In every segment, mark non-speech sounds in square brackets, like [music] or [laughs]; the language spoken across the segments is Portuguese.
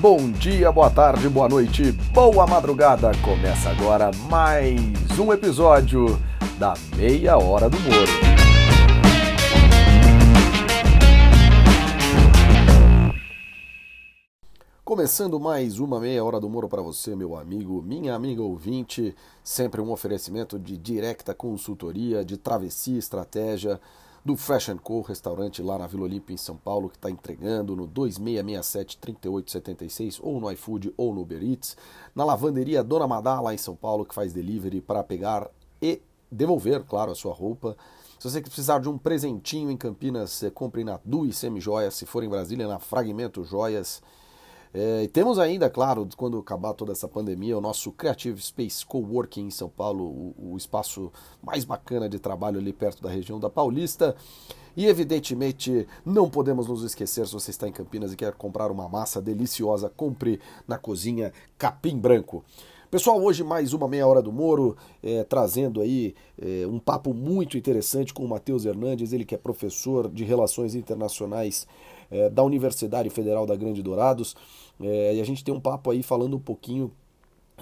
Bom dia, boa tarde, boa noite, boa madrugada. Começa agora mais um episódio da Meia Hora do Moro. Começando mais uma meia hora do Moro para você, meu amigo, minha amiga ouvinte. Sempre um oferecimento de directa consultoria, de travessia estratégia do Fresh Co, restaurante lá na Vila Olímpia, em São Paulo, que está entregando no 2667-3876, ou no iFood ou no Uber Eats. Na lavanderia Dona Madá, lá em São Paulo, que faz delivery para pegar e devolver, claro, a sua roupa. Se você precisar de um presentinho em Campinas, compre na Du e Semi Joias. Se for em Brasília, na Fragmento Joias. É, e temos ainda, claro, quando acabar toda essa pandemia, o nosso Creative Space Coworking em São Paulo, o, o, espaço mais bacana de trabalho ali perto da região da Paulista. E evidentemente, não podemos nos esquecer, se você está em Campinas e quer comprar uma massa deliciosa, compre na cozinha Capim Branco. Pessoal, hoje mais uma meia hora do Moro, é, trazendo aí é, um papo muito interessante com o Matheus Hernandes, ele que é professor de Relações Internacionais é, da Universidade Federal da Grande Dourados. É, e a gente tem um papo aí falando um pouquinho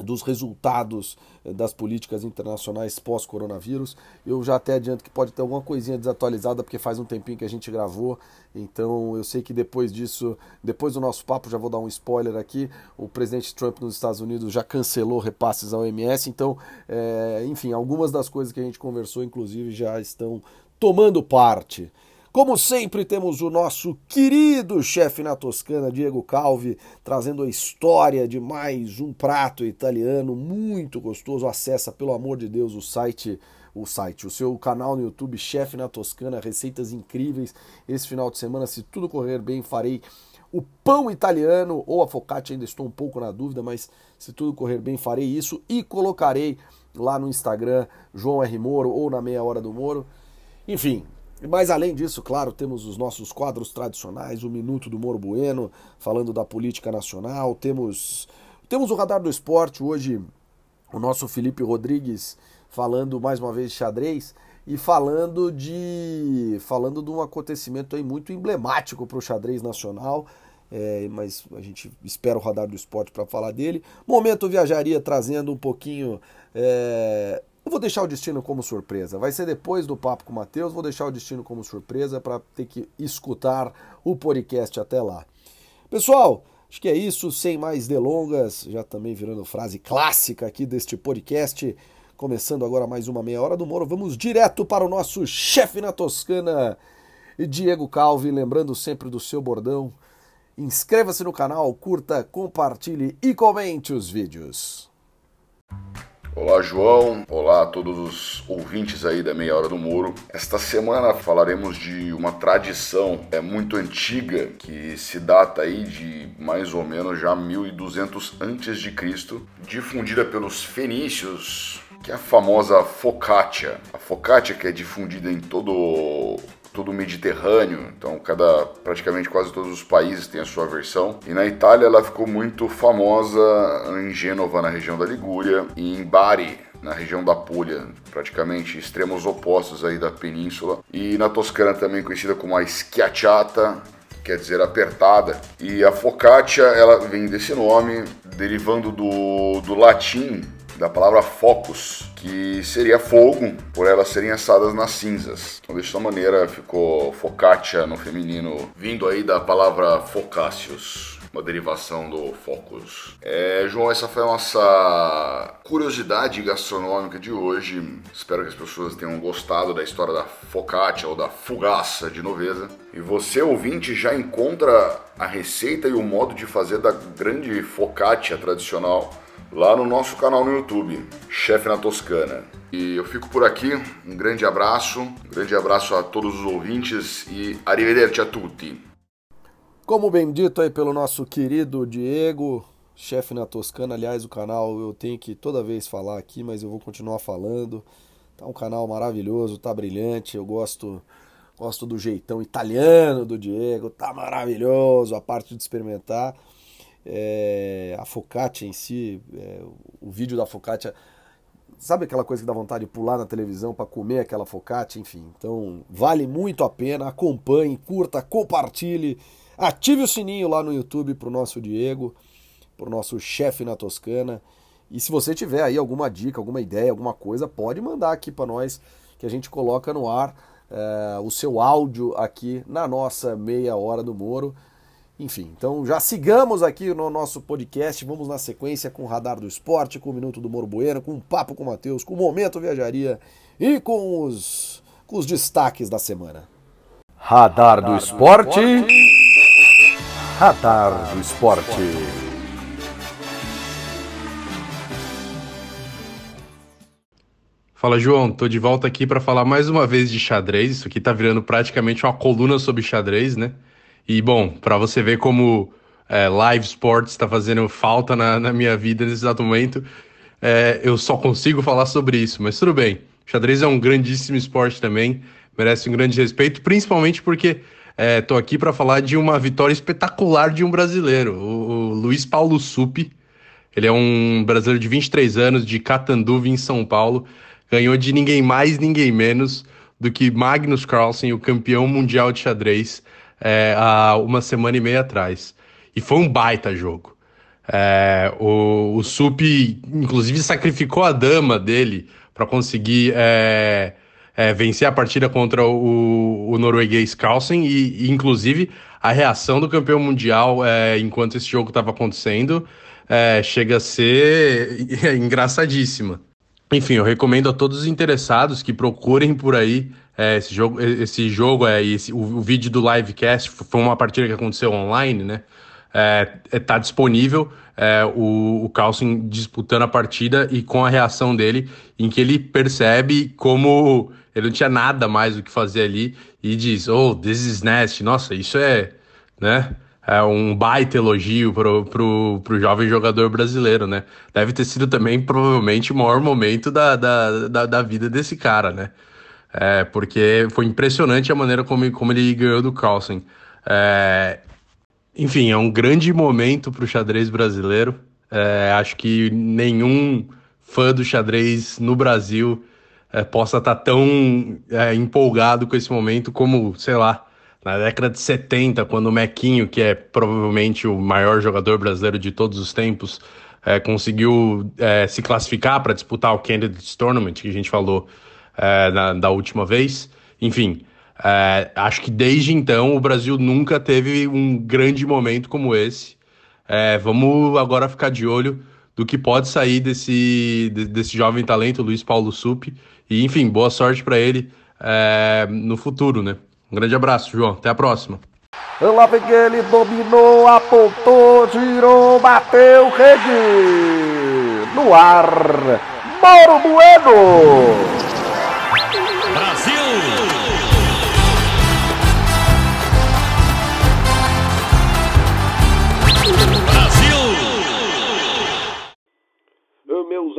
dos resultados é, das políticas internacionais pós-coronavírus. Eu já até adianto que pode ter alguma coisinha desatualizada, porque faz um tempinho que a gente gravou, então eu sei que depois disso, depois do nosso papo, já vou dar um spoiler aqui, o presidente Trump nos Estados Unidos já cancelou repasses à OMS, então, é, enfim, algumas das coisas que a gente conversou, inclusive, já estão tomando parte. Como sempre, temos o nosso querido chefe na Toscana, Diego Calvi, trazendo a história de mais um prato italiano muito gostoso. Acessa, pelo amor de Deus, o site, o site, o seu canal no YouTube, Chefe na Toscana, receitas incríveis. Esse final de semana, se tudo correr bem, farei o pão italiano ou a focaccia, ainda estou um pouco na dúvida, mas se tudo correr bem, farei isso e colocarei lá no Instagram João R. Moro ou na Meia Hora do Moro. Enfim, mas além disso, claro, temos os nossos quadros tradicionais, o Minuto do Moro Bueno, falando da política nacional, temos, temos o Radar do Esporte, hoje o nosso Felipe Rodrigues falando mais uma vez de xadrez e falando de falando de um acontecimento aí muito emblemático para o xadrez nacional, é, mas a gente espera o Radar do Esporte para falar dele. Momento Viajaria trazendo um pouquinho é, eu vou deixar o destino como surpresa. Vai ser depois do papo com o Matheus, vou deixar o destino como surpresa para ter que escutar o podcast até lá. Pessoal, acho que é isso, sem mais delongas, já também virando frase clássica aqui deste podcast. Começando agora mais uma meia hora do Moro, vamos direto para o nosso chefe na Toscana, Diego Calvi, lembrando sempre do seu bordão. Inscreva-se no canal, curta, compartilhe e comente os vídeos. Olá, João. Olá a todos os ouvintes aí da Meia Hora do Muro. Esta semana falaremos de uma tradição é muito antiga que se data aí de mais ou menos já 1200 antes de Cristo, difundida pelos fenícios, que é a famosa focaccia. A focaccia que é difundida em todo todo o Mediterrâneo, então cada praticamente quase todos os países têm a sua versão. E na Itália ela ficou muito famosa em Gênova, na região da Ligúria, e em Bari, na região da Puglia, praticamente extremos opostos aí da península. E na Toscana também conhecida como a schiacciata, quer dizer apertada. E a focaccia, ela vem desse nome, derivando do, do latim da palavra focus, que seria fogo, por elas serem assadas nas cinzas. Então, dessa maneira, ficou focaccia no feminino, vindo aí da palavra focáceos uma derivação do focus. É, João, essa foi a nossa curiosidade gastronômica de hoje. Espero que as pessoas tenham gostado da história da focaccia ou da fugaça de Noveza. E você, ouvinte, já encontra a receita e o modo de fazer da grande focaccia tradicional lá no nosso canal no YouTube, Chefe na Toscana. E eu fico por aqui, um grande abraço, um grande abraço a todos os ouvintes e arrivederci a tutti. Como bem dito aí pelo nosso querido Diego, chefe na Toscana, aliás, o canal eu tenho que toda vez falar aqui, mas eu vou continuar falando. Tá um canal maravilhoso, tá brilhante, eu gosto gosto do jeitão italiano do Diego, tá maravilhoso, a parte de experimentar. É, a focaccia em si, é, o vídeo da focaccia, sabe aquela coisa que dá vontade de pular na televisão para comer aquela focaccia, enfim. Então, vale muito a pena, acompanhe, curta, compartilhe. Ative o sininho lá no YouTube pro nosso Diego, pro nosso chefe na Toscana. E se você tiver aí alguma dica, alguma ideia, alguma coisa, pode mandar aqui para nós que a gente coloca no ar é, o seu áudio aqui na nossa meia hora do Moro. Enfim, então já sigamos aqui no nosso podcast. Vamos na sequência com o Radar do Esporte, com o Minuto do Moro Bueno, com o Papo com o Matheus, com o Momento Viajaria e com os, com os destaques da semana. Radar do Esporte. Radar do Esporte. Fala, João. Tô de volta aqui para falar mais uma vez de xadrez. Isso aqui tá virando praticamente uma coluna sobre xadrez, né? E, bom, para você ver como é, live sports está fazendo falta na, na, minha vida nesse exato momento, é, eu só consigo falar sobre isso, mas tudo bem. Xadrez é um grandíssimo esporte também, merece um grande respeito, principalmente porque estou é, aqui para falar de uma vitória espetacular de um brasileiro, o, o Luiz Paulo Supi. Ele é um brasileiro de 23 anos, de Catanduva, em São Paulo ganhou de ninguém mais, ninguém menos do que Magnus Carlsen, o campeão mundial de xadrez, é, há uma semana e meia atrás. E foi um baita jogo. É, o, o Sup, inclusive, sacrificou a dama dele para conseguir é, é, vencer a partida contra o, o norueguês Carlsen e, e, inclusive, a reação do campeão mundial é, enquanto esse jogo estava acontecendo é, chega a ser [laughs] engraçadíssima. Enfim, eu recomendo a todos os interessados que procurem por aí é, esse jogo. Esse jogo é esse, o, o, vídeo do livecast foi uma partida que aconteceu online, né? É, é tá disponível é, o, o Carlsen disputando a partida e com a reação dele, em que ele percebe como ele não tinha nada mais o que fazer ali e diz: Oh, this is nasty. Nossa, isso é, né? É, um baita elogio pro, pro, pro jovem jogador brasileiro, né? Deve ter sido também, provavelmente, o maior momento da, da, da, da vida desse cara, né? É, porque foi impressionante a maneira como, como ele ganhou do Carlsen. É, enfim, é um grande momento para o xadrez brasileiro. É, acho que nenhum fã do xadrez no Brasil é, possa estar tá tão é, empolgado com esse momento como, sei lá, na década de 70, quando o Mequinho, que é provavelmente o maior jogador brasileiro de todos os tempos, é, conseguiu é, se classificar para disputar o Candidates Tournament, que a gente falou é, na, da última vez. Enfim, é, acho que desde então o Brasil nunca teve um grande momento como esse. É, vamos agora ficar de olho do que pode sair desse, desse jovem talento, Luiz Paulo Sup. E, enfim, boa sorte para ele é, no futuro, né? Um grande abraço, João. Até a próxima. Lá vem ele, dominou, apontou, girou, bateu, rede. No ar, Mauro Bueno.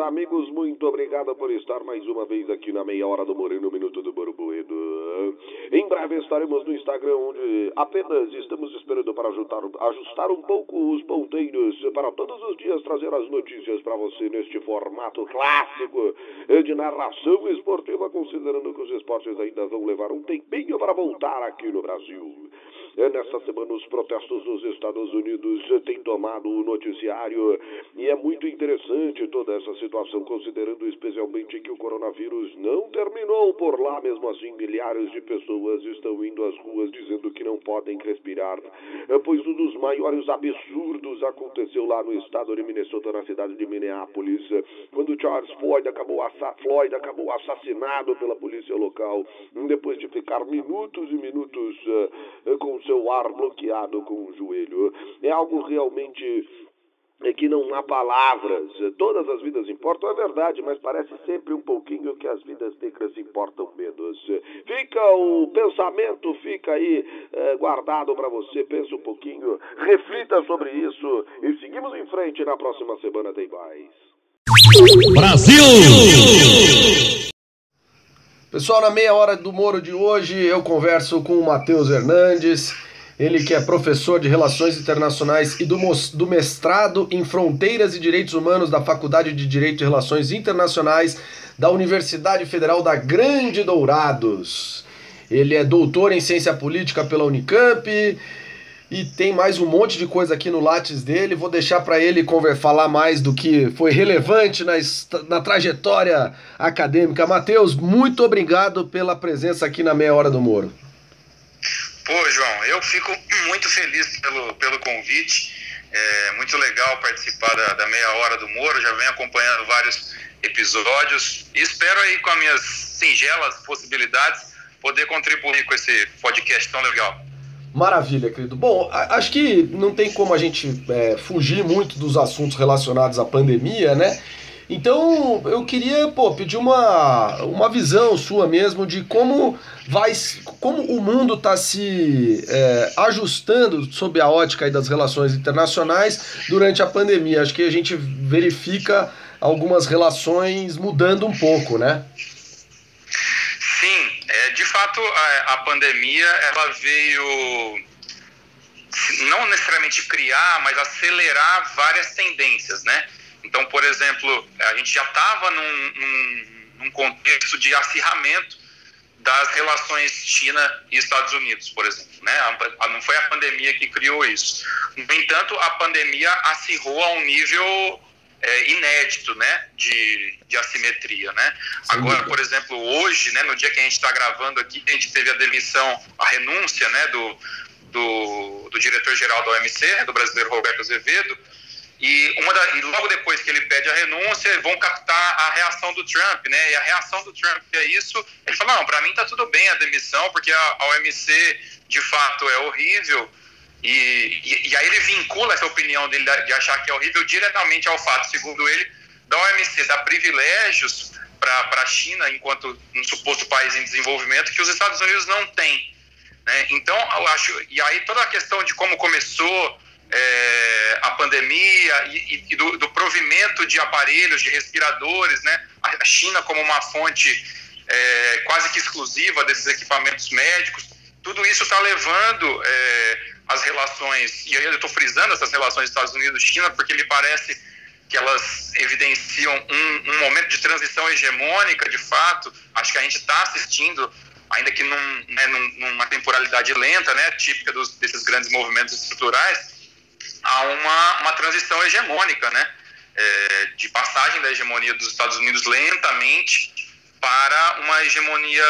Amigos, muito obrigado por estar mais uma vez aqui na meia hora do Moreno, Minuto do Borbuedo. Em breve estaremos no Instagram, onde apenas estamos esperando para ajustar um pouco os ponteiros para todos os dias trazer as notícias para você neste formato clássico de narração esportiva, considerando que os esportes ainda vão levar um tempinho para voltar aqui no Brasil. Nesta semana, os protestos nos Estados Unidos têm tomado o noticiário e é muito interessante toda essa situação, considerando especialmente que o coronavírus não terminou por lá. Mesmo assim, milhares de pessoas estão indo às ruas dizendo que não podem respirar, pois um dos maiores absurdos aconteceu lá no estado de Minnesota, na cidade de Minneapolis, quando Charles Floyd acabou, Floyd acabou assassinado pela polícia local, depois de ficar minutos e minutos uh, com seu ar bloqueado com o joelho. É algo realmente é que não há palavras. Todas as vidas importam, é verdade, mas parece sempre um pouquinho que as vidas negras importam menos. Fica o pensamento, fica aí é, guardado para você, pensa um pouquinho, reflita sobre isso e seguimos em frente. Na próxima semana tem mais. Brasil! Pessoal, na meia hora do Moro de hoje, eu converso com o Matheus Hernandes, ele que é professor de Relações Internacionais e do, do mestrado em Fronteiras e Direitos Humanos da Faculdade de Direito e Relações Internacionais da Universidade Federal da Grande Dourados. Ele é doutor em Ciência Política pela Unicamp, e tem mais um monte de coisa aqui no Lattes dele. Vou deixar para ele falar mais do que foi relevante na, na trajetória acadêmica. Matheus, muito obrigado pela presença aqui na Meia Hora do Moro. Pô, João, eu fico muito feliz pelo, pelo convite. É muito legal participar da, da Meia Hora do Moro. Já venho acompanhando vários episódios e espero aí, com as minhas singelas possibilidades, poder contribuir com esse podcast tão legal. Maravilha, querido. Bom, acho que não tem como a gente é, fugir muito dos assuntos relacionados à pandemia, né? Então eu queria pô, pedir uma, uma visão sua mesmo de como vai como o mundo está se é, ajustando sob a ótica das relações internacionais durante a pandemia. Acho que a gente verifica algumas relações mudando um pouco, né? Sim, é, de fato a, a pandemia ela veio não necessariamente criar, mas acelerar várias tendências, né? Então, por exemplo, a gente já estava num, num, num, contexto de acirramento das relações China e Estados Unidos, por exemplo. Né? Não foi a pandemia que criou isso. No entanto, a pandemia acirrou a um nível é, inédito né? de, de assimetria. Né? Agora, por exemplo, hoje, né, no dia que a gente está gravando aqui, a gente teve a demissão, a renúncia né, do, do, do diretor-geral da OMC, do brasileiro Roberto Azevedo, e, uma da, e logo depois que ele pede a renúncia, vão captar a reação do Trump, né? E a reação do Trump é isso. Ele fala: não, para mim tá tudo bem a demissão, porque a, a OMC de fato é horrível. E, e, e, aí ele vincula essa opinião dele de achar que é horrível diretamente ao fato, segundo ele, da OMC dar privilégios para a China enquanto um suposto país em desenvolvimento que os Estados Unidos não têm. Né? Então, eu acho. E aí toda a questão de como começou é, a pandemia e, e do, do, provimento de aparelhos, de respiradores, né? A China como uma fonte é, quase que exclusiva desses equipamentos médicos, tudo isso está levando é, as relações, e aí eu estou frisando essas relações Estados Unidos-China, porque me parece que elas evidenciam um, um, momento de transição hegemônica, de fato. Acho que a gente está assistindo, ainda que num, né, numa temporalidade lenta, né, típica dos, desses grandes movimentos estruturais, a uma, uma transição hegemônica, né? É, de passagem da hegemonia dos Estados Unidos lentamente para uma hegemonia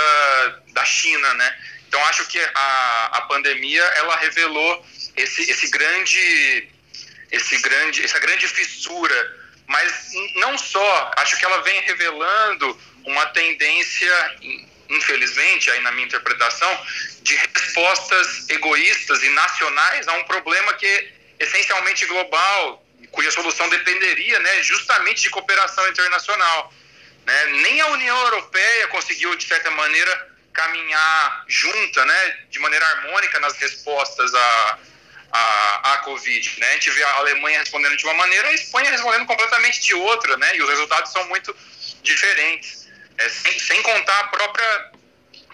da China, né? Então acho que a, a pandemia ela revelou esse, esse grande esse grande essa grande fissura, mas não só, acho que ela vem revelando uma tendência infelizmente aí na minha interpretação de respostas egoístas e nacionais a um problema que essencialmente global, cuja solução dependeria né, justamente de cooperação internacional. Né? Nem a União Europeia conseguiu, de certa maneira, caminhar junta, né, de maneira harmônica nas respostas à, à, Covid. Né? A gente vê a Alemanha respondendo de uma maneira e a Espanha respondendo completamente de outra, né? e os resultados são muito diferentes. É, sem, sem contar a própria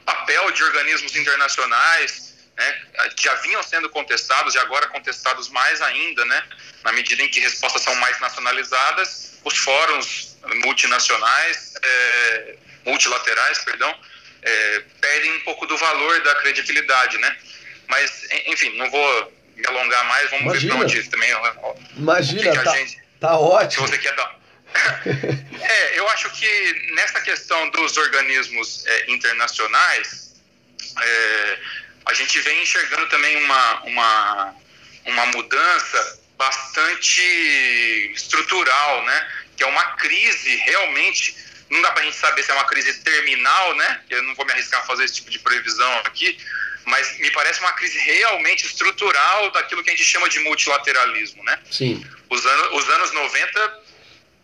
papel de organismos internacionais, né, já vinham sendo contestados e agora contestados mais ainda, né, na medida em que respostas são mais nacionalizadas, os fóruns multinacionais, é, multilaterais, perdão, é, perdem um pouco do valor da credibilidade, né? Mas, enfim, não vou me alongar mais, vamos Imagina. ver para onde também. Ó, Imagina, que tá, gente, tá ótimo. Se você quer dar. [laughs] é, eu acho que nessa questão dos organismos é, internacionais, é, a gente vem enxergando também uma, uma, uma mudança bastante estrutural, né? Que é uma crise realmente. Não dá para a gente saber se é uma crise terminal, né? Eu não vou me arriscar a fazer esse tipo de previsão aqui, mas me parece uma crise realmente estrutural daquilo que a gente chama de multilateralismo, né? Sim. Os anos, os anos 90,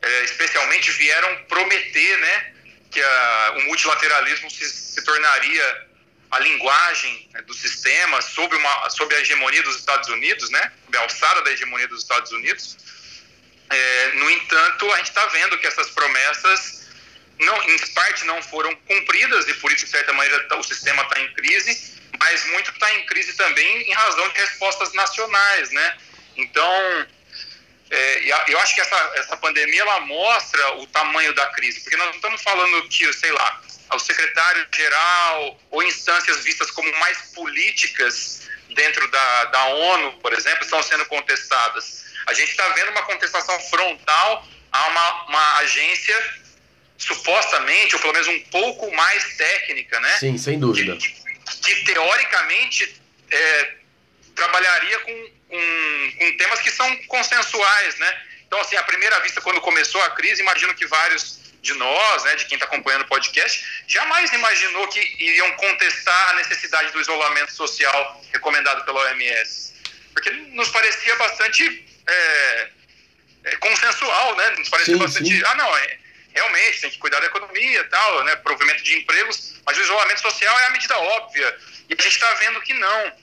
é, especialmente, vieram prometer, né? Que a, o multilateralismo se, se tornaria a linguagem né, do sistema sob, uma, sob a hegemonia dos Estados Unidos, né, sob a alçada da hegemonia dos Estados Unidos. É, no entanto, a gente está vendo que essas promessas, não, em parte, não foram cumpridas e por isso, de certa maneira, tá, o sistema está em crise, mas muito está em crise também em razão de respostas nacionais, né? Então, é, eu acho que essa, essa pandemia ela mostra o tamanho da crise, porque nós não estamos falando que, sei lá, ao secretário-geral ou instâncias vistas como mais políticas dentro da, da ONU, por exemplo, estão sendo contestadas. A gente está vendo uma contestação frontal a uma, uma agência supostamente, ou pelo menos um pouco mais técnica, né? Sim, sem dúvida. Que, que, que teoricamente é, trabalharia com, com, com, temas que são consensuais, né? Então, assim, à primeira vista, quando começou a crise, imagino que vários de nós, né, de quem está acompanhando o podcast, jamais imaginou que iriam contestar a necessidade do isolamento social recomendado pela OMS. Porque nos parecia bastante é, é, consensual, né? Nos parecia sim, bastante. Sim. Ah, não, é, realmente tem que cuidar da economia tal, né? Provimento de empregos, mas o isolamento social é a medida óbvia. E a gente está vendo que não.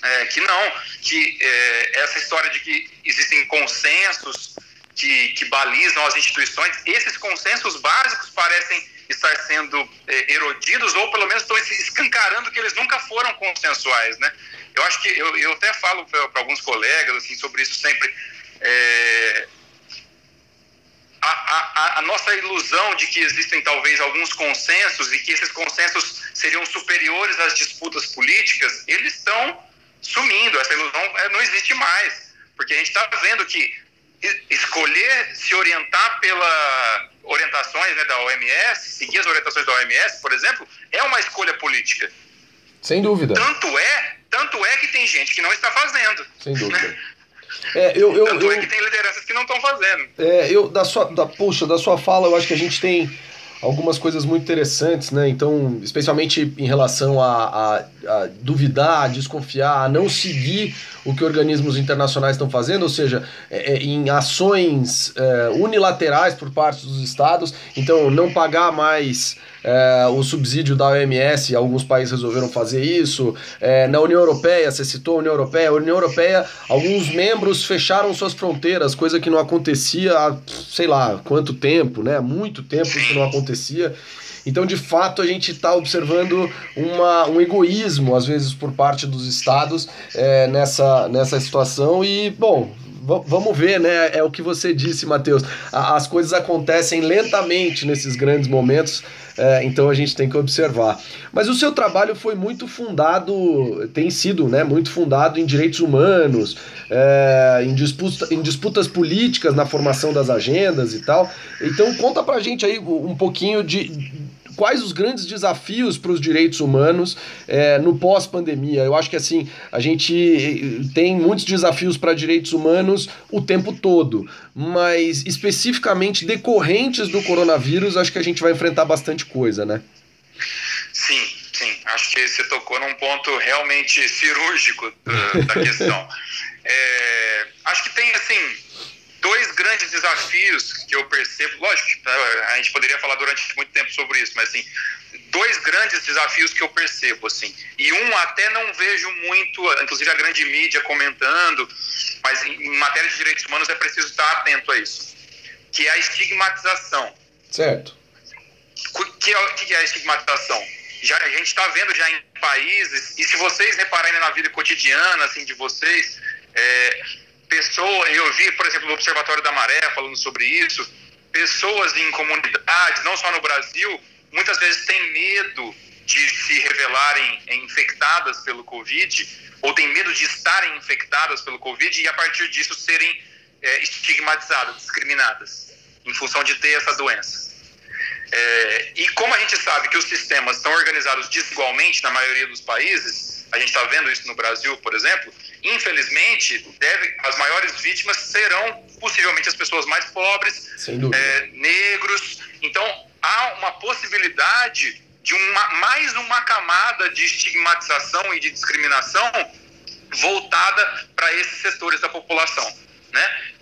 É, que não, que é, essa história de que existem consensos que, que balizam as instituições, esses consensos básicos parecem estar sendo é, erodidos ou pelo menos estão escancarando que eles nunca foram consensuais, né? Eu acho que eu, eu até falo para alguns colegas assim sobre isso sempre. É, a, a, a, nossa ilusão de que existem talvez alguns consensos e que esses consensos seriam superiores às disputas políticas, eles estão sumindo. Essa ilusão é, não existe mais. Porque a gente está vendo que escolher se orientar pela orientações né, da OMS, seguir as orientações da OMS, por exemplo, é uma escolha política. Sem dúvida. Tanto é, tanto é que tem gente que não está fazendo. Sem dúvida. Né? É, eu, eu, Tanto eu, é que tem lideranças que não estão fazendo. É, eu, da sua, da, puxa, da sua fala, eu acho que a gente tem algumas coisas muito interessantes, né? Então, especialmente em relação a, a, a, duvidar, a desconfiar, a não seguir o que organismos internacionais estão fazendo, ou seja, é, é, em ações é, unilaterais por parte dos estados, então não pagar mais é, o subsídio da OMS, alguns países resolveram fazer isso. É, na União Europeia, você citou a União Europeia, a União Europeia, alguns membros fecharam suas fronteiras, coisa que não acontecia há sei lá quanto tempo, né? Muito tempo que não acontecia. Então, de fato, a gente está observando uma, um egoísmo, às vezes, por parte dos estados é, nessa, nessa situação. E, bom, vamos ver, né? É o que você disse, Matheus. As coisas acontecem lentamente nesses grandes momentos, é, então a gente tem que observar. Mas o seu trabalho foi muito fundado, tem sido, né? Muito fundado em direitos humanos, é, em, disputa, em disputas políticas na formação das agendas e tal. Então conta pra gente aí um pouquinho de quais os grandes desafios para os direitos humanos é, no pós-pandemia. Eu acho que assim, a gente eh, tem muitos desafios para direitos humanos o tempo todo, mas especificamente decorrentes do coronavírus, acho que a gente vai enfrentar bastante coisa, né? Sim, sim. Acho que você tocou num ponto realmente cirúrgico da, da questão. [laughs] é, acho que tem, assim, dois grandes desafios que eu percebo, lógico, tá, a gente poderia falar durante muito tempo sobre isso, mas assim, dois grandes desafios que eu percebo, assim, e um até não vejo muito, inclusive a grande mídia comentando, mas em matéria de direitos humanos é preciso estar atento a isso, que é a estigmatização. Certo. O que é, que é a estigmatização? Já, a gente está vendo já em países, e se vocês repararem na vida cotidiana, assim, de vocês, é, pessoas, eu vi, por exemplo, no Observatório da Maré falando sobre isso, pessoas em comunidades, não só no Brasil, muitas vezes têm medo de se revelarem infectadas pelo Covid, ou têm medo de estarem infectadas pelo Covid e a partir disso serem é, estigmatizadas, discriminadas, em função de ter essa doença. É, e como a gente sabe que os sistemas estão organizados desigualmente na maioria dos países, a gente está vendo isso no Brasil, por exemplo, infelizmente, deve, as maiores vítimas serão possivelmente as pessoas mais pobres, é, negros. Então, há uma possibilidade de uma, mais uma camada de estigmatização e de discriminação voltada para esses setores da população, né?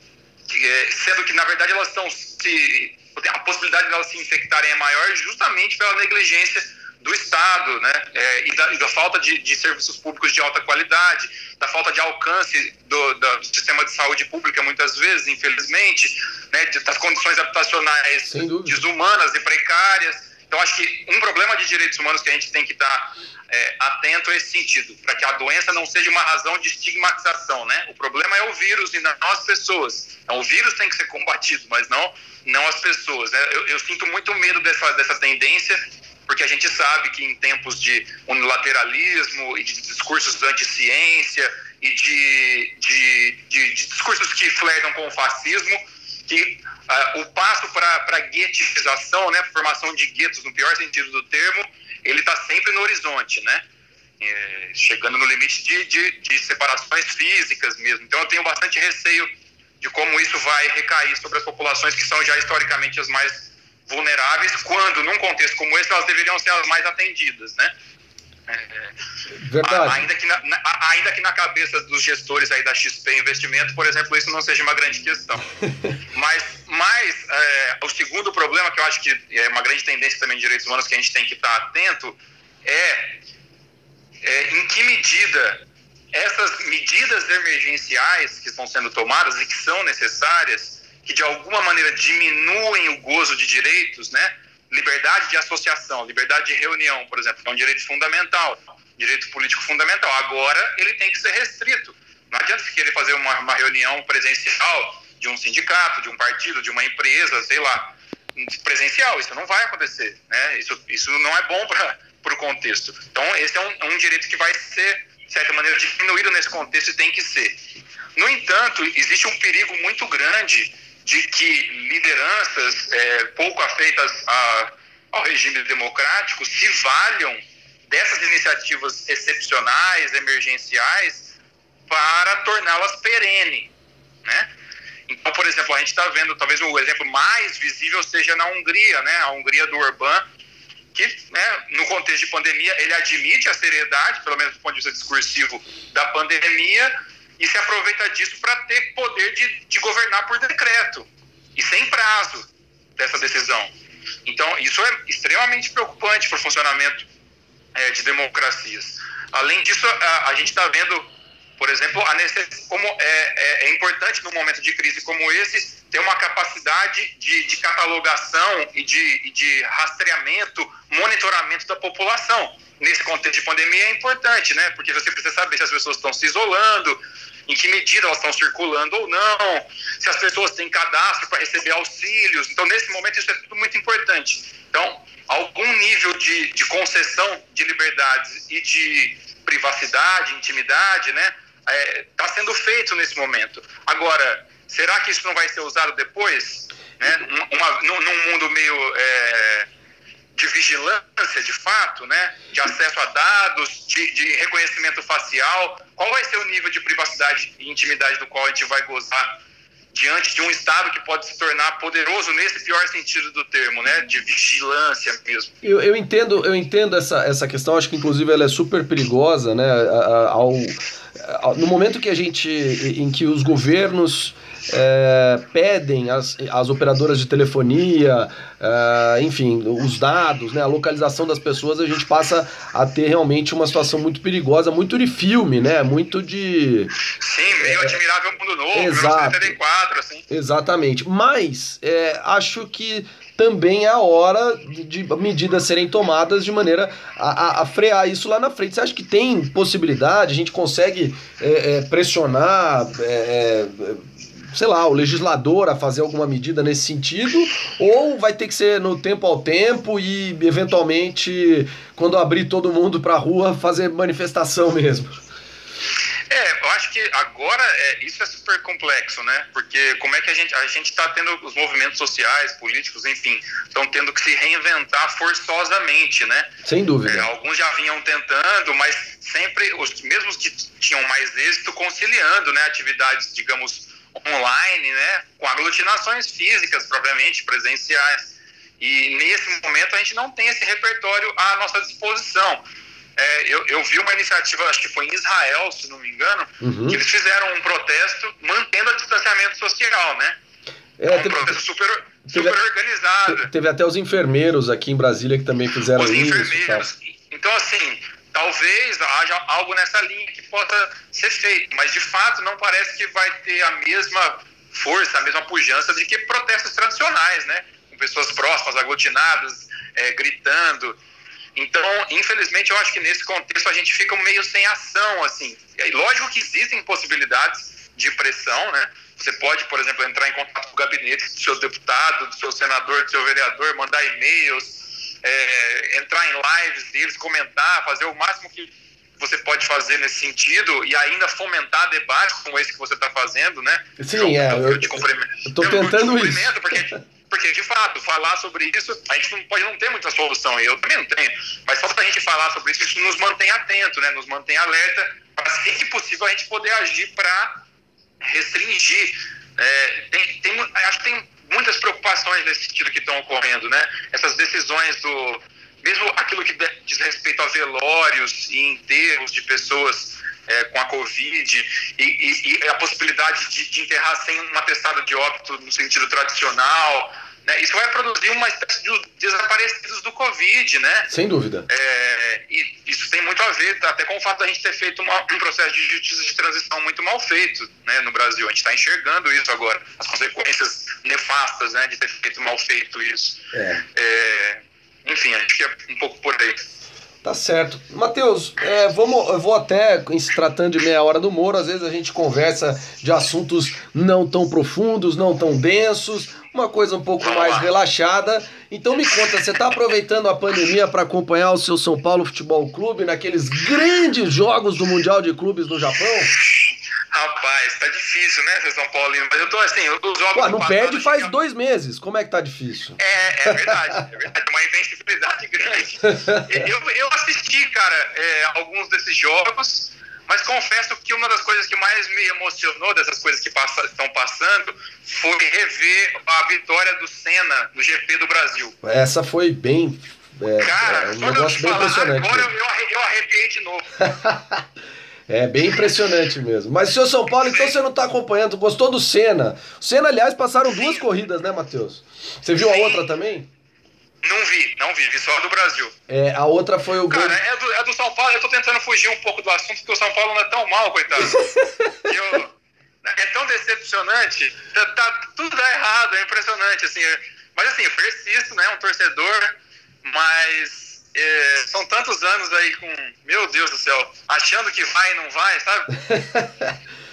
É, sendo que, na verdade, elas estão se... A possibilidade de elas se infectarem é maior justamente pela negligência do Estado, né? É, e, da, e, da, falta de, de, serviços públicos de alta qualidade, da falta de alcance do, do, sistema de saúde pública, muitas vezes, infelizmente, né? Das condições habitacionais desumanas e precárias. Então, acho que um problema de direitos humanos que a gente tem que estar é, atento a esse sentido, para que a doença não seja uma razão de estigmatização, né? O problema é o vírus e não as pessoas. Então, o vírus tem que ser combatido, mas não, não as pessoas. Né? Eu, eu sinto muito medo dessa, dessa tendência porque a gente sabe que em tempos de unilateralismo e de discursos anti-ciência e de, de, de, de, discursos que flertam com o fascismo, que uh, o passo para a guetização, né, formação de guetos no pior sentido do termo, ele está sempre no horizonte, né? É, chegando no limite de, de, de separações físicas mesmo. Então eu tenho bastante receio de como isso vai recair sobre as populações que são já historicamente as mais vulneráveis, quando, num contexto como esse, elas deveriam ser as mais atendidas, né? É, Verdade. Ainda que, na, na, ainda que na cabeça dos gestores aí da XP Investimento, por exemplo, isso não seja uma grande questão. [laughs] mas mas é, o segundo problema, que eu acho que é uma grande tendência também de direitos humanos que a gente tem que estar atento, é, é em que medida essas medidas emergenciais que estão sendo tomadas e que são necessárias, que de alguma maneira diminuem o gozo de direitos, né? Liberdade de associação, liberdade de reunião, por exemplo, é um direito fundamental, direito político fundamental. Agora ele tem que ser restrito. Não adianta se querer fazer uma, uma reunião presencial de um sindicato, de um partido, de uma empresa, sei lá, presencial. Isso não vai acontecer, né? Isso, isso não é bom para o contexto. Então, esse é um, um direito que vai ser de certa maneira, diminuído nesse contexto e tem que ser. No entanto, existe um perigo muito grande de que lideranças é, pouco afeitas a, ao regime democrático se valham dessas iniciativas excepcionais, emergenciais, para torná-las perene, né? Então, por exemplo, a gente está vendo, talvez o exemplo mais visível seja na Hungria, né? A Hungria do Orbán, que, né, no contexto de pandemia, ele admite a seriedade, pelo menos do ponto de vista discursivo, da pandemia e se aproveita disso para ter poder de, de governar por decreto e sem prazo dessa decisão. Então, isso é extremamente preocupante para o funcionamento é, de democracias. Além disso, a, a gente está vendo por exemplo, como é, é, é, importante num momento de crise como esse ter uma capacidade de, de catalogação e de, de, rastreamento, monitoramento da população. Nesse contexto de pandemia é importante, né? Porque você precisa saber se as pessoas estão se isolando, em que medida elas estão circulando ou não, se as pessoas têm cadastro para receber auxílios. Então, nesse momento, isso é tudo muito importante. Então, algum nível de, de concessão de liberdades e de privacidade, intimidade, né? Está é, tá sendo feito nesse momento. Agora, será que isso não vai ser usado depois? Né? Uma, num, num mundo meio é, de vigilância, de fato, né? de acesso a dados, de, de, reconhecimento facial, qual vai ser o nível de privacidade e intimidade do qual a gente vai gozar diante de um Estado que pode se tornar poderoso nesse pior sentido do termo, né? De vigilância mesmo. Eu, eu entendo, eu entendo essa, essa questão, acho que inclusive ela é super perigosa, né? Ao, no momento que a gente. em que os governos é, pedem as, as operadoras de telefonia, é, enfim, os dados, né, a localização das pessoas, a gente passa a ter realmente uma situação muito perigosa, muito de filme, né? Muito de. Sim, meio é, admirável mundo novo, exato, 1974, assim. Exatamente. Mas é, acho que também é a hora de, de medidas serem tomadas de maneira a, a, a, frear isso lá na frente. Você acha que tem possibilidade, a gente consegue é, é, pressionar é, sei lá, o legislador a fazer alguma medida nesse sentido, ou vai ter que ser no tempo ao tempo e, eventualmente, quando abrir todo mundo para a rua, fazer manifestação mesmo? É, eu acho que agora é, isso é super complexo, né? Porque como é que a gente a gente está tendo os movimentos sociais, políticos, enfim, estão tendo que se reinventar forçosamente, né? Sem dúvida. É, alguns já vinham tentando, mas sempre os mesmos que tinham mais êxito conciliando, né? Atividades, digamos, online, né, com aglutinações físicas, propriamente, presenciais. E nesse momento a gente não tem esse repertório à nossa disposição. É, eu, eu, vi uma iniciativa, acho que foi em Israel, se não me engano, uhum. que eles fizeram um protesto mantendo o distanciamento social, né? É, um teve, protesto super, super teve, organizado. Teve até os enfermeiros aqui em Brasília que também fizeram os isso. Os enfermeiros. Então, assim, talvez haja algo nessa linha que possa ser feito, mas de fato não parece que vai ter a mesma força, a mesma pujança de que protestos tradicionais, né? Com pessoas próximas, aglutinadas, é, gritando. Então, infelizmente, eu acho que nesse contexto a gente fica meio sem ação, assim. É lógico que existem possibilidades de pressão, né? Você pode, por exemplo, entrar em contato com o gabinete do seu deputado, do seu senador, do seu vereador, mandar e-mails, é, entrar em lives deles, comentar, fazer o máximo que você pode fazer nesse sentido e ainda fomentar debates como esse que você está fazendo, né? Sim, é. Eu, eu, eu tô tentando isso. Porque, porque, de fato, falar sobre isso, a gente não pode não ter muita solução, eu também não tenho, mas só para a gente falar sobre isso, isso nos mantém atento, né? Nos mantém alerta, para, assim que possível, a gente poder agir para restringir. É, tem, tem, acho que tem muitas preocupações nesse sentido que estão ocorrendo, né? Essas decisões do mesmo aquilo que diz respeito a velórios e enterros de pessoas é, com a Covid e, e, e a possibilidade de, de, enterrar sem uma testada de óbito no sentido tradicional. Né? Isso vai produzir uma espécie de desaparecidos do Covid, né? Sem dúvida. É, e isso tem muito a ver até com o fato da gente ter feito uma, um processo de justiça de transição muito mal feito né, no Brasil. A gente está enxergando isso agora, as consequências nefastas né, de ter feito mal feito isso. É. É, enfim, acho que é um pouco por aí. Tá certo. Matheus, é, vamos, eu vou até, se tratando de meia hora do Moro, às vezes a gente conversa de assuntos não tão profundos, não tão densos, uma coisa um pouco mais relaxada. Então me conta, você está aproveitando a pandemia para acompanhar o seu São Paulo Futebol Clube naqueles grandes jogos do Mundial de Clubes no Japão? Rapaz, tá difícil, né, ser São Paulino? Mas eu tô assim, os jogos. Pô, não perde faz dois meses. Como é que tá difícil? É, é verdade, é verdade. Uma invencibilidade [laughs] grande. [laughs] eu, eu assisti, cara, é, alguns desses jogos, mas confesso que uma das coisas que mais me emocionou dessas coisas que passa, estão passando foi rever a vitória do Senna no GP do Brasil. Essa foi bem. É, cara, é um negócio bem impressionante. Agora eu, eu arrepiei de novo. [laughs] É bem impressionante mesmo. Mas seu São Paulo, então você não está acompanhando. Gostou do Senna? O Senna, aliás, passaram duas corridas, né, Matheus? Você viu a outra também? Não vi, não vi, vi só do Brasil. É, a outra foi o. Cara, é do, é do São Paulo, eu tô tentando fugir um pouco do assunto, porque o São Paulo não é tão mal, coitado. [laughs] eu, é tão decepcionante, tá, tá, tudo dá errado, é impressionante, assim. Mas assim, eu persisto, né, um torcedor, mas é, são tantos anos aí com, meu Deus do céu, achando que vai e não vai, sabe? [laughs]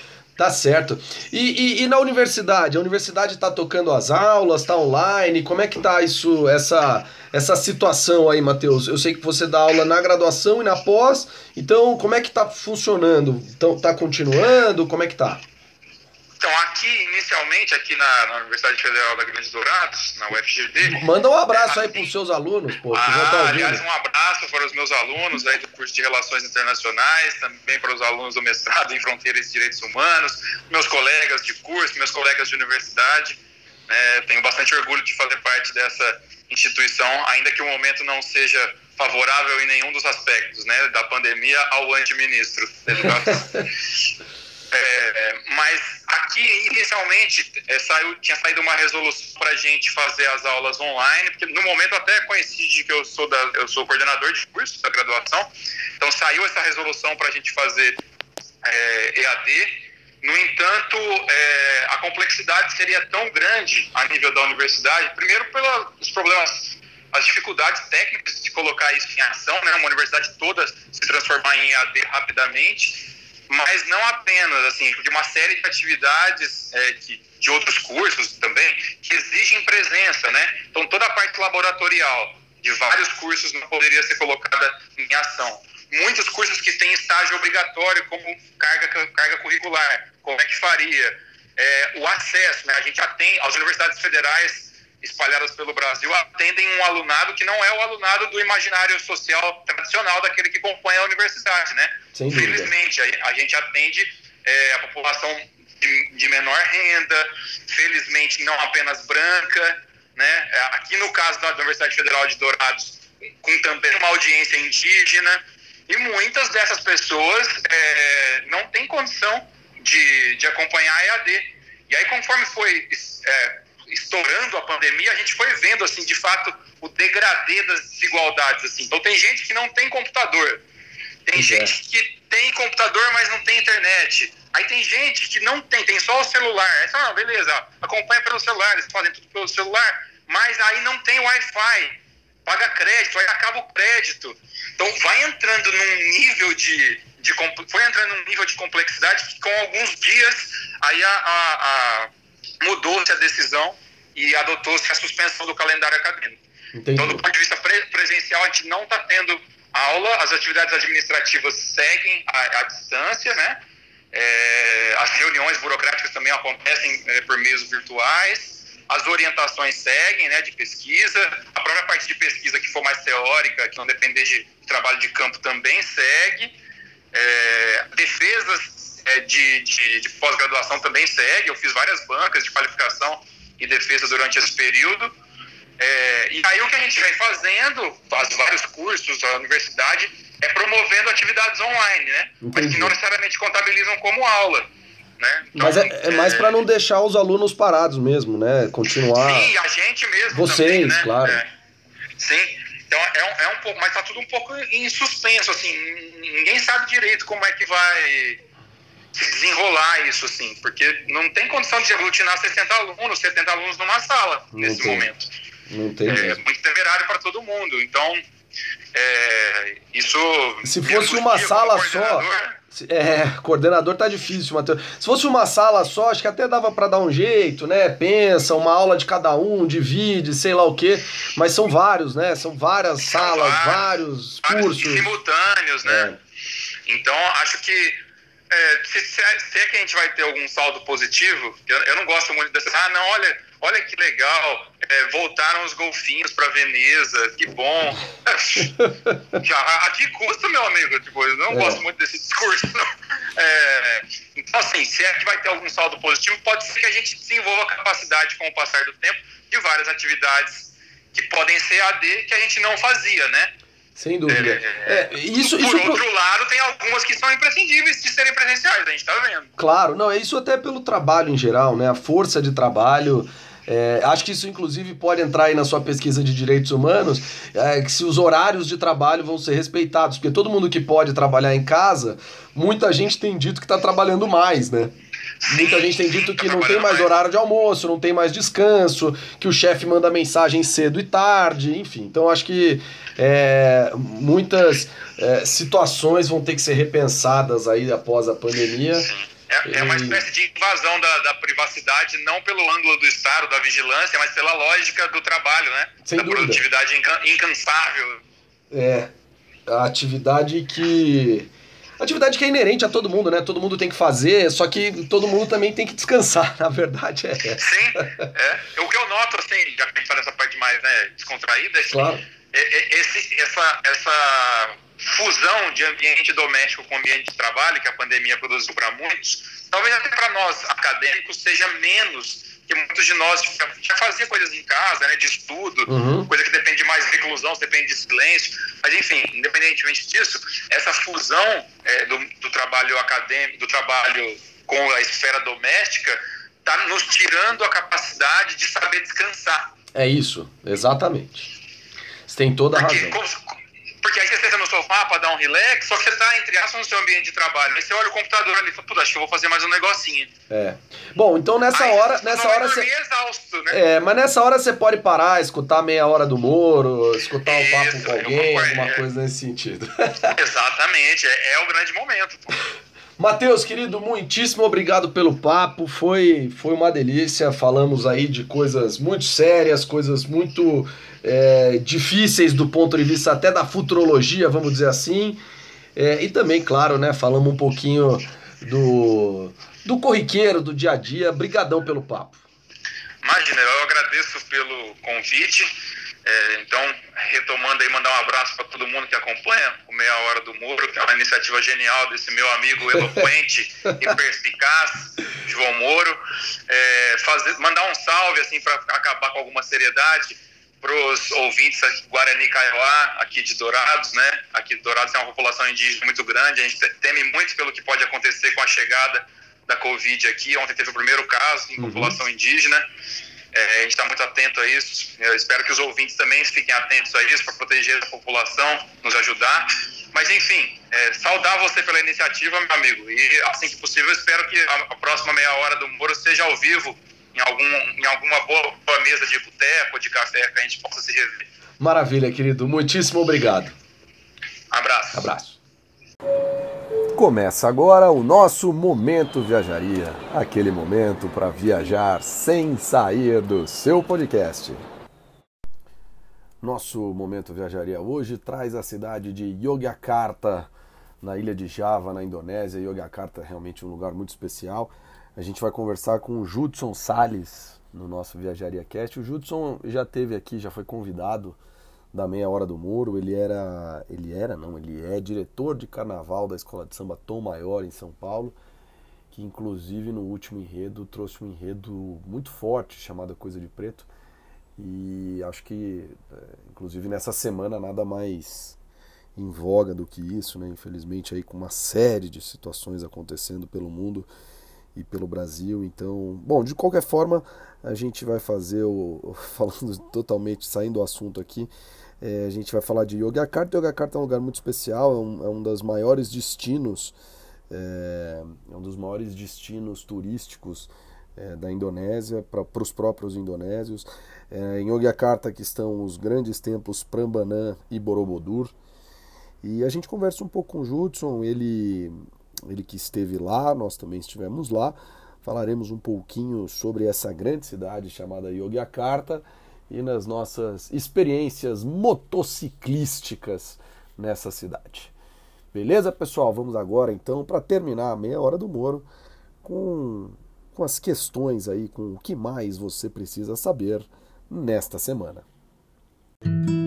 tá certo. E, e, e, na universidade? A universidade está tocando as aulas, está online? Como é que tá isso, essa, essa situação aí, Matheus? Eu sei que você dá aula na graduação e na pós, então como é que tá funcionando? Então, tá continuando? Como é que tá? Então, aqui, inicialmente, aqui na, na, Universidade Federal da Grande Dourados, na UFGD. Manda um abraço é, aí para os seus alunos, pô. Ah, tá aliás, um abraço para os meus alunos aí do curso de Relações Internacionais, também para os alunos do mestrado em Fronteiras e Direitos Humanos, meus colegas de curso, meus colegas de universidade. É, tenho bastante orgulho de fazer parte dessa instituição, ainda que o momento não seja favorável em nenhum dos aspectos, né, da pandemia ao antiministro [laughs] É, mas aqui, inicialmente, é, saiu, tinha saído uma resolução para a gente fazer as aulas online, porque no momento até coincide que eu sou, da, eu sou coordenador de curso da graduação, então saiu essa resolução para a gente fazer é, EAD. No entanto, é, a complexidade seria tão grande a nível da universidade, primeiro pelos problemas as dificuldades técnicas de colocar isso em ação, né? Uma universidade toda se transformar em EAD rapidamente mas não apenas, assim, de uma série de atividades é, que, de outros cursos também que exigem presença, né? Então, toda a parte laboratorial de vários cursos não poderia ser colocada em ação. Muitos cursos que têm estágio obrigatório como carga, carga curricular, como é que faria? É, o acesso, né? A gente atende, as universidades federais espalhadas pelo Brasil atendem um alunado que não é o alunado do imaginário social tradicional daquele que compõe a universidade, né? Felizmente, a, a, gente atende é, a população de, de, menor renda, felizmente não apenas branca, né? É, aqui no caso da Universidade Federal de Dourados, com também uma audiência indígena, e muitas dessas pessoas é, não têm condição de, de acompanhar a EAD. E aí, conforme foi é, estourando a pandemia, a gente foi vendo, assim, de fato, o degradê das desigualdades, assim. Então, tem gente que não tem computador, tem gente que tem computador, mas não tem internet. Aí tem gente que não tem, tem só o celular. Aí ah, beleza, acompanha pelo celular, eles fazem tudo pelo celular, mas aí não tem Wi-Fi, paga crédito, aí acaba o crédito. Então vai entrando num nível de, de foi entrando num nível de complexidade que com alguns dias aí a, a, a mudou-se a decisão e adotou-se a suspensão do calendário acadêmico. Entendi. Então, do ponto de vista pre presencial, a gente não está tendo aula, as atividades administrativas seguem à, distância, né? É, as reuniões burocráticas também acontecem é, por meios virtuais, as orientações seguem, né, de pesquisa, a própria parte de pesquisa que for mais teórica, que não depender de trabalho de campo, também segue, é, defesas é, de, de, de pós-graduação também segue, eu fiz várias bancas de qualificação e defesa durante esse período, é, e aí o que a gente vem fazendo, faz vários cursos, a universidade, é promovendo atividades online, né? Entendi. Mas que não necessariamente contabilizam como aula. Né? Então, Mas é, é mais é... para não deixar os alunos parados mesmo, né? Continuar. Sim, a gente mesmo. Vocês, também, né? claro. É. Sim. Então é um, é um pouco, mas tá tudo um pouco em suspenso, assim. Ninguém sabe direito como é que vai desenrolar isso, assim, porque não tem condição de aglutinar 60 alunos, 70 alunos numa sala não nesse tem. momento. Não tem. É muito temerário para todo mundo. Então, é, isso. Se fosse uma sala só. É, coordenador tá difícil, Matheus. Se fosse uma sala só, acho que até dava para dar um jeito, né? Pensa, uma aula de cada um, divide, sei lá o quê. Mas são vários, né? São várias salas, vários, vários cursos. Simultâneos, né? É. Então, acho que é, se, se, é, se, é que a gente vai ter algum saldo positivo, eu, eu não gosto muito dessa. Ah, não, olha, olha que legal, é, voltaram os golfinhos para Veneza, que bom. [laughs] a, a que custa, meu amigo? Tipo, eu não é. gosto muito desse discurso. É, então, assim, se é que vai ter algum saldo positivo, pode ser que a gente desenvolva capacidade com o passar do tempo de várias atividades que podem ser AD que a gente não fazia, né? Sem dúvida. É, é, isso, por isso outro lado, tem algumas que são imprescindíveis de serem presenciais, a gente está vendo. Claro, não, é isso até pelo trabalho em geral, né? A força de trabalho. É, acho que isso, inclusive, pode entrar aí na sua pesquisa de direitos humanos, é, que se os horários de trabalho vão ser respeitados, porque todo mundo que pode trabalhar em casa, muita gente tem dito que está trabalhando mais, né? Sim, Muita gente tem dito que tá não tem mais horário de almoço, não tem mais descanso, que o chefe manda mensagem cedo e tarde, enfim. Então acho que é, muitas é, situações vão ter que ser repensadas aí após a pandemia. É, é uma espécie de invasão da, da, privacidade, não pelo ângulo do Estado, da vigilância, mas pela lógica do trabalho, né? Sem da dúvida. produtividade incansável. É, a atividade que atividade que é inerente a todo mundo, né? Todo mundo tem que fazer, só que todo mundo também tem que descansar, [laughs] na verdade é. Sim, é. O que eu noto, assim, já que a gente fala essa parte mais né, descontraída, é claro. É, é, esse, essa, essa fusão de ambiente doméstico com ambiente de trabalho que a pandemia produziu para muitos, talvez até para nós acadêmicos seja menos que muitos de nós já fazia coisas em casa, né, de estudo, uhum. coisa que depende mais de reclusão, depende de silêncio, mas enfim, independentemente disso, essa fusão é, do, do trabalho acadêmico, do trabalho com a esfera doméstica, está nos tirando a capacidade de saber descansar. É isso, exatamente. Você tem toda a razão. Porque aí você senta no sofá para dar um relax, só que você está, entre aspas, no seu ambiente de trabalho. Aí você olha o computador ali e fala, acho que eu vou fazer mais um negocinho. É. Bom, então nessa aí, hora. Nessa hora você. Exausto, né? É, mas nessa hora você pode parar, escutar meia hora do Moro, escutar um papo com alguém, alguma coisa nesse sentido. [laughs] [laughs] Exatamente, é, é o grande momento, pô. Matheus, querido, muitíssimo obrigado pelo papo. Foi, foi uma delícia. Falamos aí de coisas muito sérias, coisas muito é, difíceis do ponto de vista até da futurologia, vamos dizer assim. É, e também, claro, né, falamos um pouquinho do, do corriqueiro, do dia a dia. Brigadão pelo papo. Imagina, eu agradeço pelo convite. É, então, retomando aí, mandar um abraço para todo mundo que acompanha o Meia Hora do Muro, que é uma iniciativa genial desse meu amigo eloquente [laughs] e perspicaz, João Moro. É, fazer, mandar um salve, assim, para acabar com alguma seriedade para os ouvintes Guarani Kaiowá, aqui de Dourados, né? Aqui de Dourados tem uma população indígena muito grande, a gente teme muito pelo que pode acontecer com a chegada da Covid aqui. Ontem teve o primeiro caso em uhum. população indígena. É, a gente está muito atento a isso. Eu espero que os ouvintes também fiquem atentos a isso para proteger a população, nos ajudar. Mas, enfim, é, saudar você pela iniciativa, meu amigo. E, assim que possível, espero que a, a próxima meia hora do Moro seja ao vivo em, algum, em alguma boa, boa mesa de boteco, de café, que a gente possa se rever. Maravilha, querido. Muitíssimo obrigado. Abraço. Abraço. Começa agora o nosso Momento Viajaria aquele momento para viajar sem sair do seu podcast. Nosso momento viajaria hoje traz a cidade de Yogyakarta, na ilha de Java, na Indonésia. Yogyakarta é realmente um lugar muito especial. A gente vai conversar com o Judson Sales no nosso Viajaria Cast. O Judson já teve aqui, já foi convidado da Meia Hora do Muro. Ele era, ele era, não, ele é diretor de carnaval da Escola de Samba Tom Maior em São Paulo, que inclusive no último enredo trouxe um enredo muito forte chamado Coisa de Preto e acho que, é, inclusive nessa semana, nada mais em voga do que isso, né? Infelizmente aí com uma série de situações acontecendo pelo mundo e pelo Brasil. Então, bom, de qualquer forma, a gente vai fazer o [laughs] falando totalmente saindo do assunto aqui. É, a gente vai falar de Yogyakarta. Yogyakarta é um lugar muito especial, é um, é um dos maiores destinos, é, é um dos maiores destinos turísticos é, da Indonésia para os próprios indonésios. É, em Yogyakarta que estão os grandes templos Prambanan e Borobudur. E a gente conversa um pouco com o Judson, ele, ele que esteve lá, nós também estivemos lá. Falaremos um pouquinho sobre essa grande cidade chamada Yogyakarta e nas nossas experiências motociclísticas nessa cidade. Beleza, pessoal? Vamos agora então para terminar a meia hora do Moro com com as questões aí, com o que mais você precisa saber nesta semana. E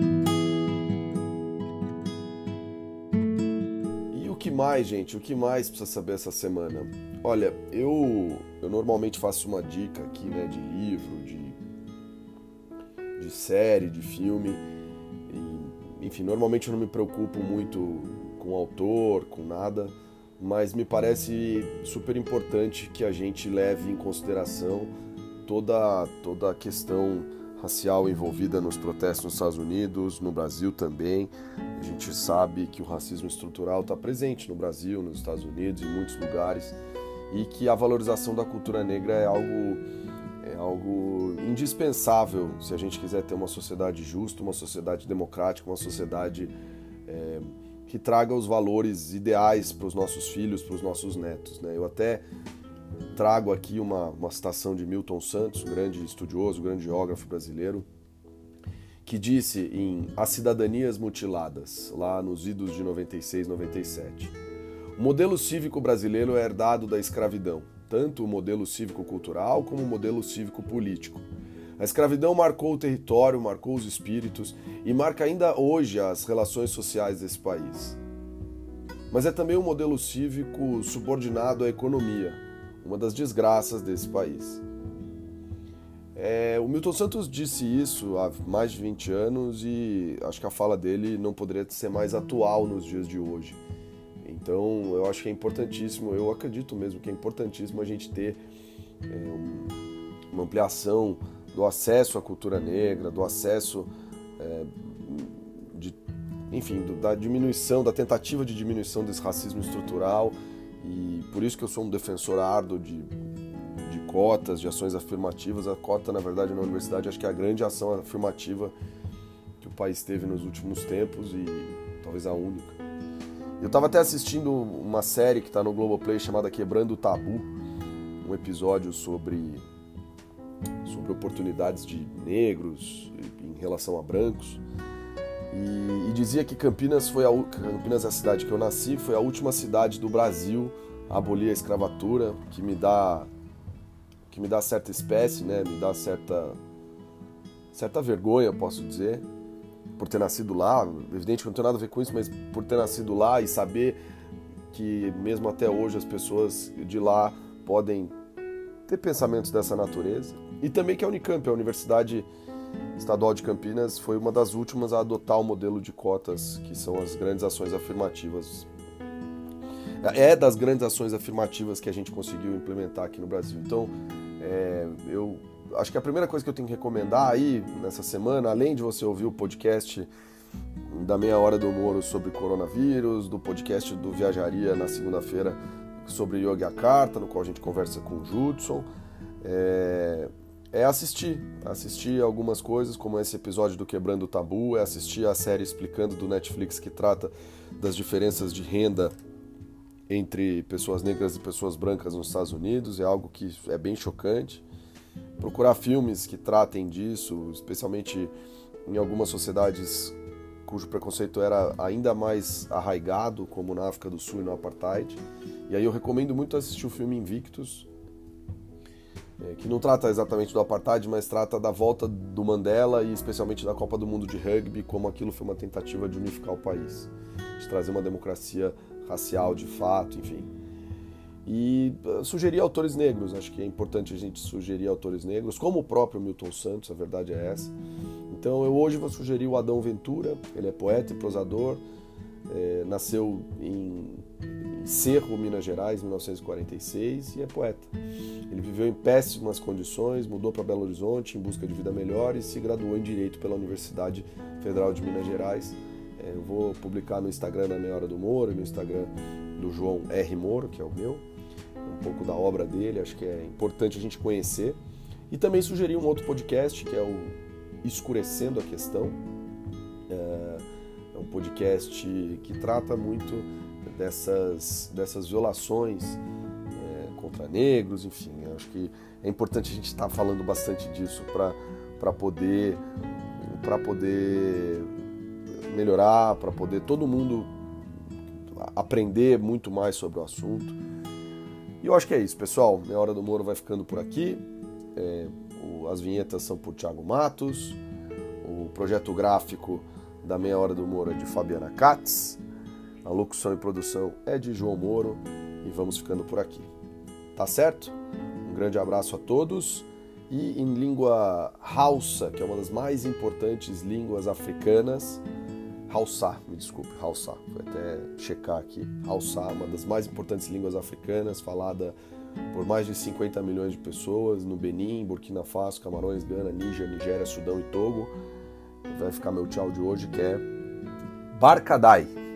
mais, gente? O que mais precisa saber essa semana? Olha, eu, eu normalmente faço uma dica aqui, né, de livro, de, de série, de filme. E, enfim, normalmente eu não me preocupo muito com o autor, com nada mas me parece super importante que a gente leve em consideração toda, toda a questão racial envolvida nos protestos nos Estados Unidos, no Brasil também. A gente sabe que o racismo estrutural está presente no Brasil, nos Estados Unidos, em muitos lugares, e que a valorização da cultura negra é algo, é algo indispensável se a gente quiser ter uma sociedade justa, uma sociedade democrática, uma sociedade. É, que traga os valores ideais para os nossos filhos, para os nossos netos. Né? Eu até trago aqui uma, uma citação de Milton Santos, grande estudioso, grande geógrafo brasileiro, que disse em As Cidadanias Mutiladas, lá nos idos de 96, 97. O modelo cívico brasileiro é herdado da escravidão, tanto o modelo cívico-cultural como o modelo cívico-político. A escravidão marcou o território, marcou os espíritos e marca ainda hoje as relações sociais desse país. Mas é também um modelo cívico subordinado à economia, uma das desgraças desse país. É, o Milton Santos disse isso há mais de 20 anos e acho que a fala dele não poderia ser mais atual nos dias de hoje. Então eu acho que é importantíssimo, eu acredito mesmo que é importantíssimo a gente ter é, uma ampliação do acesso à cultura negra, do acesso, é, de, enfim, do, da diminuição, da tentativa de diminuição desse racismo estrutural. E por isso que eu sou um defensor árduo de, de cotas, de ações afirmativas. A cota, na verdade, na universidade, acho que é a grande ação afirmativa que o país teve nos últimos tempos e talvez a única. Eu estava até assistindo uma série que está no Globoplay chamada Quebrando o Tabu, um episódio sobre sobre oportunidades de negros em relação a brancos. E, e, dizia que Campinas foi a Campinas é a cidade que eu nasci, foi a última cidade do Brasil a abolir a escravatura, que me dá que me dá certa espécie, né? Me dá certa certa vergonha, posso dizer, por ter nascido lá. Evidente que não tem nada a ver com isso, mas por ter nascido lá e saber que mesmo até hoje as pessoas de lá podem ter pensamentos dessa natureza. E também que a Unicamp, a Universidade Estadual de Campinas, foi uma das últimas a adotar o modelo de cotas, que são as grandes ações afirmativas. É das grandes ações afirmativas que a gente conseguiu implementar aqui no Brasil. Então, é, eu acho que a primeira coisa que eu tenho que recomendar aí nessa semana, além de você ouvir o podcast da meia hora do Moro sobre coronavírus, do podcast do Viajaria na segunda-feira sobre Yogyakarta, no qual a gente conversa com o Judson, é, é assistir, assistir algumas coisas, como esse episódio do Quebrando o Tabu, é assistir a série explicando do Netflix que trata das diferenças de renda entre pessoas negras e pessoas brancas nos Estados Unidos, é algo que é bem chocante. Procurar filmes que tratem disso, especialmente em algumas sociedades cujo preconceito era ainda mais arraigado, como na África do Sul e no Apartheid. E aí eu recomendo muito assistir o filme Invictus, é, que não trata exatamente do Apartheid, mas trata da volta do Mandela e especialmente da Copa do Mundo de Rugby, como aquilo foi uma tentativa de unificar o país, de trazer uma democracia racial de fato, enfim. E uh, sugerir autores negros, acho que é importante a gente sugerir autores negros, como o próprio Milton Santos, a verdade é essa. Então eu hoje vou sugerir o Adão Ventura, ele é poeta e prosador, é, nasceu em Cerro, Minas Gerais, em 1946 e é poeta. Ele viveu em péssimas condições, mudou para Belo Horizonte em busca de vida melhor e se graduou em Direito pela Universidade Federal de Minas Gerais. É, eu vou publicar no Instagram da Meia Hora do Moro, no Instagram do João R. Moro, que é o meu um pouco da obra dele, acho que é importante a gente conhecer. E também sugerir um outro podcast, que é o Escurecendo a Questão. É, é um podcast que trata muito dessas, dessas violações é, contra negros, enfim. Acho que é importante a gente estar tá falando bastante disso para poder, poder melhorar, para poder todo mundo aprender muito mais sobre o assunto. E eu acho que é isso, pessoal. Minha Hora do Moro vai ficando por aqui. É, o, as vinhetas são por Thiago Matos. O projeto gráfico da Meia Hora do Moro é de Fabiana Katz. A locução e produção é de João Moro. E vamos ficando por aqui. Tá certo? Um grande abraço a todos. E em língua Hausa, que é uma das mais importantes línguas africanas, Hausa, me desculpe, Hausa, vou até checar aqui. Hausa, uma das mais importantes línguas africanas, falada por mais de 50 milhões de pessoas no Benin, Burkina Faso, Camarões, Gana, Níger, Nigéria, Sudão e Togo. Vai ficar meu tchau de hoje que é Barkadai.